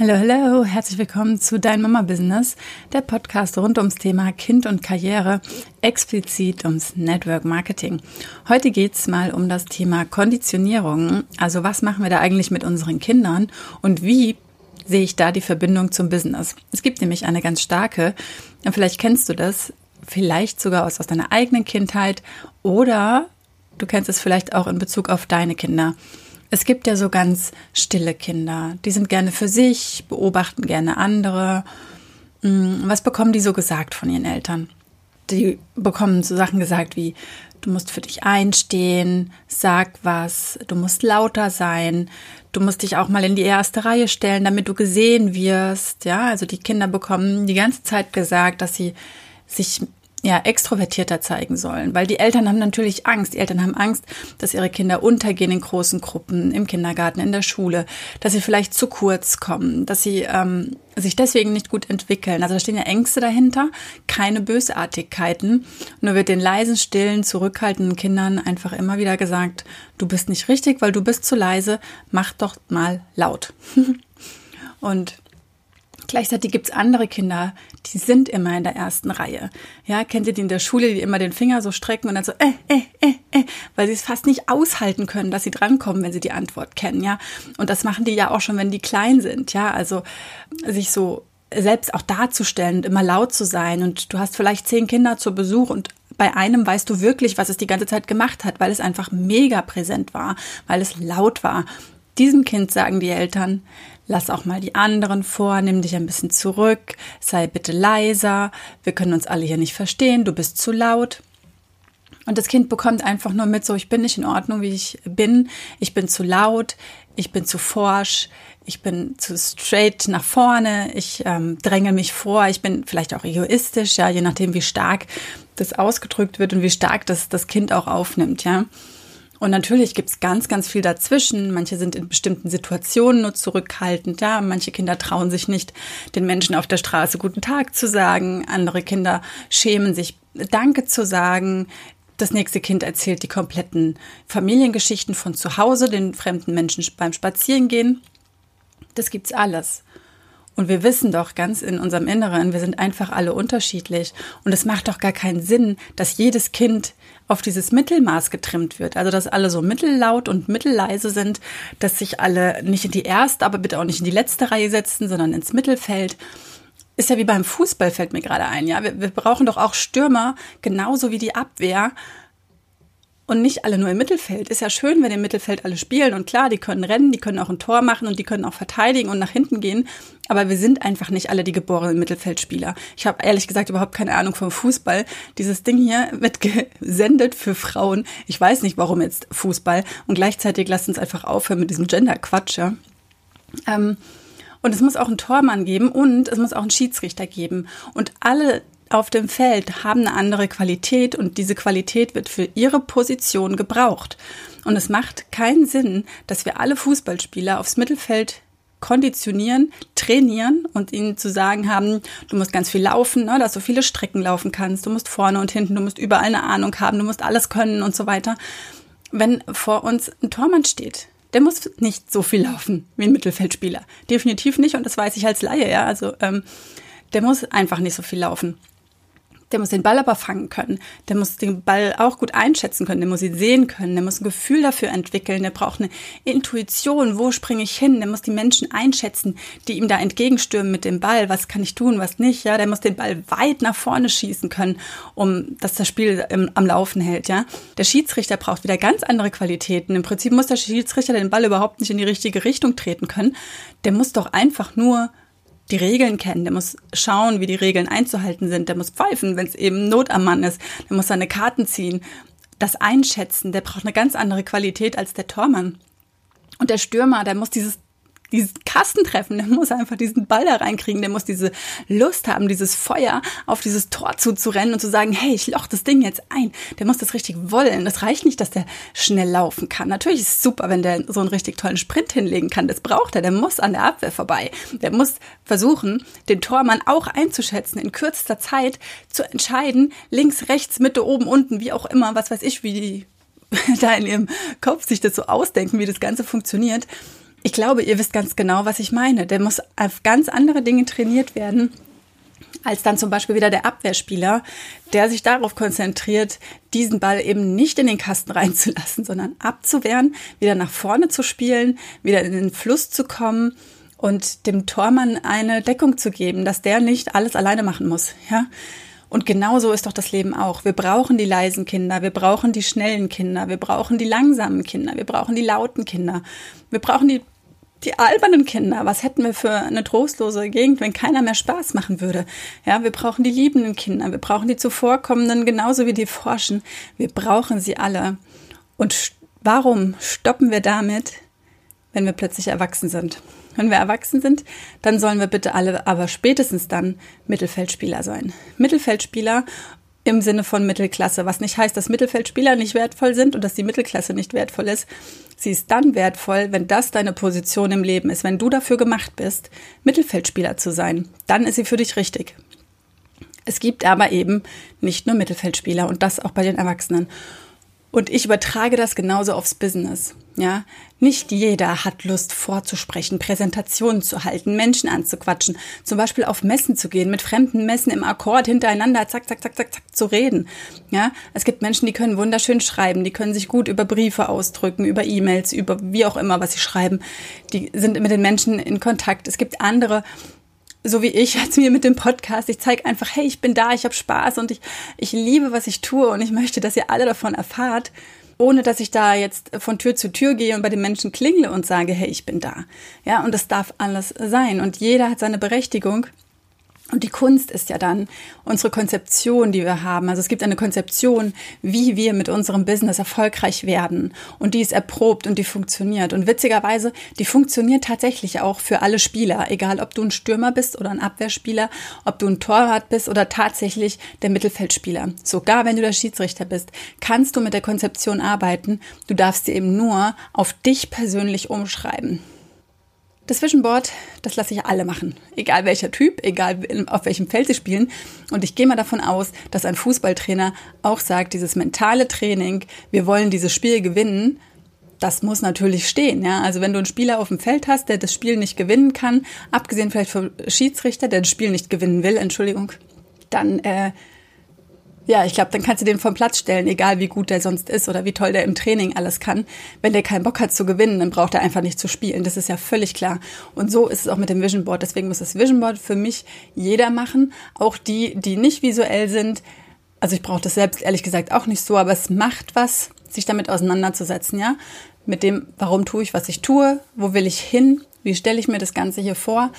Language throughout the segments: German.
Hallo, hallo, herzlich willkommen zu Dein Mama Business, der Podcast rund ums Thema Kind und Karriere, explizit ums Network Marketing. Heute geht's mal um das Thema Konditionierung. Also was machen wir da eigentlich mit unseren Kindern und wie sehe ich da die Verbindung zum Business? Es gibt nämlich eine ganz starke, und vielleicht kennst du das, vielleicht sogar aus, aus deiner eigenen Kindheit oder du kennst es vielleicht auch in Bezug auf deine Kinder. Es gibt ja so ganz stille Kinder, die sind gerne für sich, beobachten gerne andere. Hm, was bekommen die so gesagt von ihren Eltern? Die bekommen so Sachen gesagt wie, du musst für dich einstehen, sag was, du musst lauter sein, du musst dich auch mal in die erste Reihe stellen, damit du gesehen wirst. Ja, also die Kinder bekommen die ganze Zeit gesagt, dass sie sich ja, extrovertierter zeigen sollen, weil die Eltern haben natürlich Angst. Die Eltern haben Angst, dass ihre Kinder untergehen in großen Gruppen, im Kindergarten, in der Schule, dass sie vielleicht zu kurz kommen, dass sie ähm, sich deswegen nicht gut entwickeln. Also da stehen ja Ängste dahinter, keine Bösartigkeiten. Nur wird den leisen, stillen, zurückhaltenden Kindern einfach immer wieder gesagt, du bist nicht richtig, weil du bist zu leise, mach doch mal laut. Und Gleichzeitig gibt's andere Kinder, die sind immer in der ersten Reihe. Ja, kennt ihr die in der Schule, die immer den Finger so strecken und dann so, äh, äh, äh, äh, weil sie es fast nicht aushalten können, dass sie drankommen, wenn sie die Antwort kennen, ja. Und das machen die ja auch schon, wenn die klein sind, ja. Also sich so selbst auch darzustellen und immer laut zu sein. Und du hast vielleicht zehn Kinder zu Besuch und bei einem weißt du wirklich, was es die ganze Zeit gemacht hat, weil es einfach mega präsent war, weil es laut war. Diesem Kind sagen die Eltern, lass auch mal die anderen vor, nimm dich ein bisschen zurück, sei bitte leiser, wir können uns alle hier nicht verstehen, du bist zu laut. Und das Kind bekommt einfach nur mit, so ich bin nicht in Ordnung, wie ich bin, ich bin zu laut, ich bin zu forsch, ich bin zu straight nach vorne, ich ähm, dränge mich vor, ich bin vielleicht auch egoistisch, ja, je nachdem, wie stark das ausgedrückt wird und wie stark das das Kind auch aufnimmt, ja. Und natürlich gibt's ganz, ganz viel dazwischen. Manche sind in bestimmten Situationen nur zurückhaltend. Ja, manche Kinder trauen sich nicht, den Menschen auf der Straße guten Tag zu sagen. Andere Kinder schämen sich, Danke zu sagen. Das nächste Kind erzählt die kompletten Familiengeschichten von zu Hause, den fremden Menschen beim Spazierengehen. Das gibt's alles. Und wir wissen doch ganz in unserem Inneren, wir sind einfach alle unterschiedlich. Und es macht doch gar keinen Sinn, dass jedes Kind auf dieses Mittelmaß getrimmt wird. Also, dass alle so mittellaut und mittelleise sind, dass sich alle nicht in die erste, aber bitte auch nicht in die letzte Reihe setzen, sondern ins Mittelfeld. Ist ja wie beim Fußball, fällt mir gerade ein. Ja, wir, wir brauchen doch auch Stürmer, genauso wie die Abwehr und nicht alle nur im Mittelfeld. Ist ja schön, wenn im Mittelfeld alle spielen und klar, die können rennen, die können auch ein Tor machen und die können auch verteidigen und nach hinten gehen. Aber wir sind einfach nicht alle die geborenen Mittelfeldspieler. Ich habe ehrlich gesagt überhaupt keine Ahnung vom Fußball. Dieses Ding hier wird gesendet für Frauen. Ich weiß nicht, warum jetzt Fußball. Und gleichzeitig lasst uns einfach aufhören mit diesem Gender-Quatsch. Ja? Ähm, und es muss auch einen Tormann geben und es muss auch einen Schiedsrichter geben. Und alle auf dem Feld haben eine andere Qualität und diese Qualität wird für ihre Position gebraucht. Und es macht keinen Sinn, dass wir alle Fußballspieler aufs Mittelfeld konditionieren, trainieren und ihnen zu sagen haben, du musst ganz viel laufen, ne, dass du viele Strecken laufen kannst, du musst vorne und hinten, du musst überall eine Ahnung haben, du musst alles können und so weiter. Wenn vor uns ein Tormann steht, der muss nicht so viel laufen wie ein Mittelfeldspieler. Definitiv nicht und das weiß ich als Laie, ja. Also ähm, der muss einfach nicht so viel laufen der muss den Ball aber fangen können. Der muss den Ball auch gut einschätzen können. Der muss ihn sehen können. Der muss ein Gefühl dafür entwickeln. Der braucht eine Intuition. Wo springe ich hin? Der muss die Menschen einschätzen, die ihm da entgegenstürmen mit dem Ball. Was kann ich tun? Was nicht? Ja, der muss den Ball weit nach vorne schießen können, um dass das Spiel im, am Laufen hält. Ja, der Schiedsrichter braucht wieder ganz andere Qualitäten. Im Prinzip muss der Schiedsrichter den Ball überhaupt nicht in die richtige Richtung treten können. Der muss doch einfach nur die Regeln kennen, der muss schauen, wie die Regeln einzuhalten sind, der muss pfeifen, wenn es eben Not am Mann ist, der muss seine Karten ziehen, das Einschätzen, der braucht eine ganz andere Qualität als der Tormann. Und der Stürmer, der muss dieses diesen Kasten treffen, der muss einfach diesen Ball da reinkriegen, der muss diese Lust haben, dieses Feuer auf dieses Tor zuzurennen und zu sagen, hey, ich loch das Ding jetzt ein. Der muss das richtig wollen. Das reicht nicht, dass der schnell laufen kann. Natürlich ist es super, wenn der so einen richtig tollen Sprint hinlegen kann. Das braucht er. Der muss an der Abwehr vorbei. Der muss versuchen, den Tormann auch einzuschätzen, in kürzester Zeit zu entscheiden, links, rechts, Mitte, oben, unten, wie auch immer, was weiß ich, wie die da in ihrem Kopf sich das so ausdenken, wie das Ganze funktioniert ich glaube, ihr wisst ganz genau, was ich meine. Der muss auf ganz andere Dinge trainiert werden, als dann zum Beispiel wieder der Abwehrspieler, der sich darauf konzentriert, diesen Ball eben nicht in den Kasten reinzulassen, sondern abzuwehren, wieder nach vorne zu spielen, wieder in den Fluss zu kommen und dem Tormann eine Deckung zu geben, dass der nicht alles alleine machen muss, ja. Und genauso ist doch das Leben auch. Wir brauchen die leisen Kinder, wir brauchen die schnellen Kinder, wir brauchen die langsamen Kinder, wir brauchen die lauten Kinder, wir brauchen die, die albernen Kinder. Was hätten wir für eine trostlose Gegend, wenn keiner mehr Spaß machen würde? Ja, wir brauchen die liebenden Kinder, wir brauchen die zuvorkommenden genauso wie die forschen. Wir brauchen sie alle. Und warum stoppen wir damit, wenn wir plötzlich erwachsen sind? Wenn wir erwachsen sind, dann sollen wir bitte alle aber spätestens dann Mittelfeldspieler sein. Mittelfeldspieler im Sinne von Mittelklasse, was nicht heißt, dass Mittelfeldspieler nicht wertvoll sind und dass die Mittelklasse nicht wertvoll ist. Sie ist dann wertvoll, wenn das deine Position im Leben ist, wenn du dafür gemacht bist, Mittelfeldspieler zu sein. Dann ist sie für dich richtig. Es gibt aber eben nicht nur Mittelfeldspieler und das auch bei den Erwachsenen. Und ich übertrage das genauso aufs Business. Ja, nicht jeder hat Lust vorzusprechen, Präsentationen zu halten, Menschen anzuquatschen, zum Beispiel auf Messen zu gehen, mit fremden Messen im Akkord hintereinander, zack, zack, zack, zack, zack, zu reden. Ja, es gibt Menschen, die können wunderschön schreiben, die können sich gut über Briefe ausdrücken, über E-Mails, über wie auch immer, was sie schreiben. Die sind mit den Menschen in Kontakt. Es gibt andere, so wie ich jetzt mir mit dem Podcast. Ich zeige einfach, hey, ich bin da, ich habe Spaß und ich, ich liebe, was ich tue und ich möchte, dass ihr alle davon erfahrt, ohne dass ich da jetzt von Tür zu Tür gehe und bei den Menschen klingle und sage, hey, ich bin da. Ja, und das darf alles sein und jeder hat seine Berechtigung. Und die Kunst ist ja dann unsere Konzeption, die wir haben. Also es gibt eine Konzeption, wie wir mit unserem Business erfolgreich werden. Und die ist erprobt und die funktioniert. Und witzigerweise, die funktioniert tatsächlich auch für alle Spieler. Egal, ob du ein Stürmer bist oder ein Abwehrspieler, ob du ein Torwart bist oder tatsächlich der Mittelfeldspieler. Sogar wenn du der Schiedsrichter bist, kannst du mit der Konzeption arbeiten. Du darfst sie eben nur auf dich persönlich umschreiben. Das Vision Board, das lasse ich alle machen. Egal welcher Typ, egal auf welchem Feld sie spielen. Und ich gehe mal davon aus, dass ein Fußballtrainer auch sagt, dieses mentale Training, wir wollen dieses Spiel gewinnen, das muss natürlich stehen. Ja? Also wenn du einen Spieler auf dem Feld hast, der das Spiel nicht gewinnen kann, abgesehen vielleicht vom Schiedsrichter, der das Spiel nicht gewinnen will, Entschuldigung, dann äh, ja, ich glaube, dann kannst du den vom Platz stellen, egal wie gut der sonst ist oder wie toll der im Training alles kann. Wenn der keinen Bock hat zu gewinnen, dann braucht er einfach nicht zu spielen. Das ist ja völlig klar. Und so ist es auch mit dem Vision Board. Deswegen muss das Vision Board für mich jeder machen. Auch die, die nicht visuell sind. Also ich brauche das selbst ehrlich gesagt auch nicht so, aber es macht was, sich damit auseinanderzusetzen, ja. Mit dem, warum tue ich, was ich tue, wo will ich hin, wie stelle ich mir das Ganze hier vor.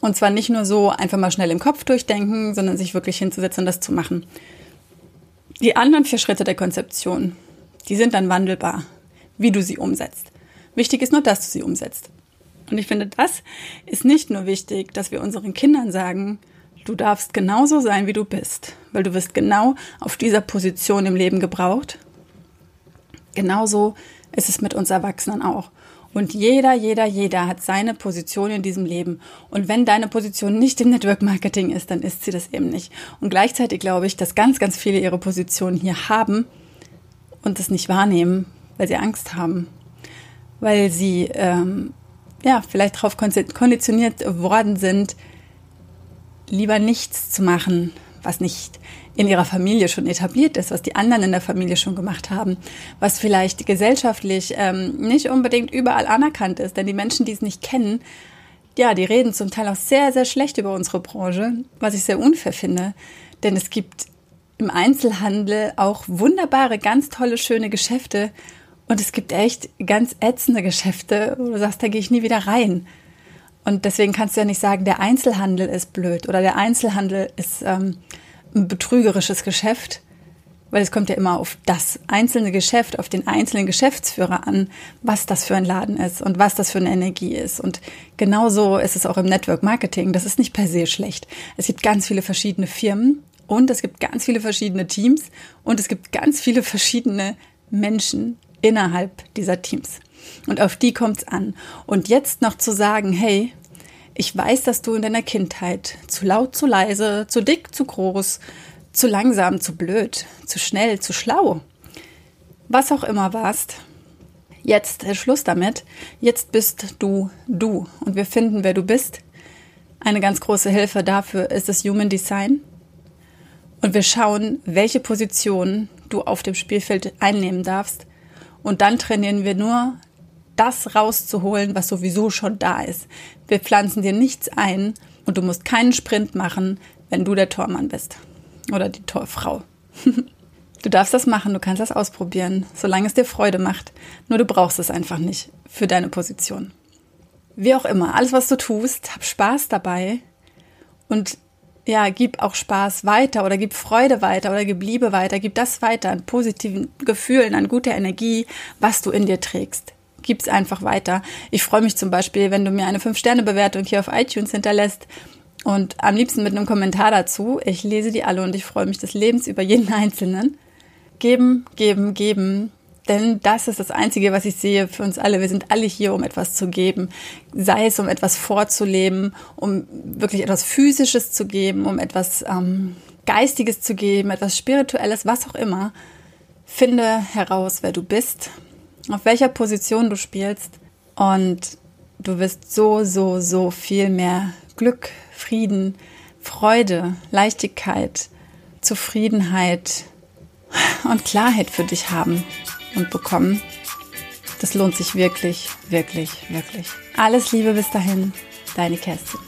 Und zwar nicht nur so einfach mal schnell im Kopf durchdenken, sondern sich wirklich hinzusetzen und das zu machen. Die anderen vier Schritte der Konzeption, die sind dann wandelbar, wie du sie umsetzt. Wichtig ist nur, dass du sie umsetzt. Und ich finde, das ist nicht nur wichtig, dass wir unseren Kindern sagen, du darfst genauso sein, wie du bist, weil du wirst genau auf dieser Position im Leben gebraucht. Genauso ist es mit uns Erwachsenen auch. Und jeder, jeder, jeder hat seine Position in diesem Leben. Und wenn deine Position nicht im Network Marketing ist, dann ist sie das eben nicht. Und gleichzeitig glaube ich, dass ganz, ganz viele ihre Position hier haben und es nicht wahrnehmen, weil sie Angst haben. Weil sie ähm, ja vielleicht darauf konditioniert worden sind, lieber nichts zu machen, was nicht in ihrer Familie schon etabliert ist, was die anderen in der Familie schon gemacht haben, was vielleicht gesellschaftlich ähm, nicht unbedingt überall anerkannt ist. Denn die Menschen, die es nicht kennen, ja, die reden zum Teil auch sehr, sehr schlecht über unsere Branche, was ich sehr unfair finde. Denn es gibt im Einzelhandel auch wunderbare, ganz tolle, schöne Geschäfte. Und es gibt echt ganz ätzende Geschäfte, wo du sagst, da gehe ich nie wieder rein. Und deswegen kannst du ja nicht sagen, der Einzelhandel ist blöd oder der Einzelhandel ist ähm, ein betrügerisches Geschäft, weil es kommt ja immer auf das einzelne Geschäft, auf den einzelnen Geschäftsführer an, was das für ein Laden ist und was das für eine Energie ist. Und genauso ist es auch im Network Marketing. Das ist nicht per se schlecht. Es gibt ganz viele verschiedene Firmen und es gibt ganz viele verschiedene Teams und es gibt ganz viele verschiedene Menschen innerhalb dieser Teams. Und auf die kommt es an. Und jetzt noch zu sagen, hey, ich weiß, dass du in deiner Kindheit zu laut, zu leise, zu dick, zu groß, zu langsam, zu blöd, zu schnell, zu schlau, was auch immer warst. Jetzt ist Schluss damit. Jetzt bist du du. Und wir finden, wer du bist. Eine ganz große Hilfe dafür ist das Human Design. Und wir schauen, welche Position du auf dem Spielfeld einnehmen darfst. Und dann trainieren wir nur, das rauszuholen, was sowieso schon da ist. Wir pflanzen dir nichts ein und du musst keinen Sprint machen, wenn du der Tormann bist. Oder die Torfrau. Du darfst das machen, du kannst das ausprobieren, solange es dir Freude macht. Nur du brauchst es einfach nicht für deine Position. Wie auch immer, alles, was du tust, hab Spaß dabei und ja, gib auch Spaß weiter oder gib Freude weiter oder gib Liebe weiter, gib das weiter an positiven Gefühlen, an guter Energie, was du in dir trägst. Gib's einfach weiter. Ich freue mich zum Beispiel, wenn du mir eine 5-Sterne-Bewertung hier auf iTunes hinterlässt und am liebsten mit einem Kommentar dazu. Ich lese die alle und ich freue mich des Lebens über jeden Einzelnen. Geben, geben, geben. Denn das ist das Einzige, was ich sehe für uns alle. Wir sind alle hier, um etwas zu geben. Sei es, um etwas vorzuleben, um wirklich etwas Physisches zu geben, um etwas ähm, Geistiges zu geben, etwas Spirituelles, was auch immer. Finde heraus, wer du bist, auf welcher Position du spielst und du wirst so, so, so viel mehr Glück, Frieden, Freude, Leichtigkeit, Zufriedenheit, und Klarheit für dich haben und bekommen. Das lohnt sich wirklich, wirklich, wirklich. Alles Liebe bis dahin, deine Kerstin.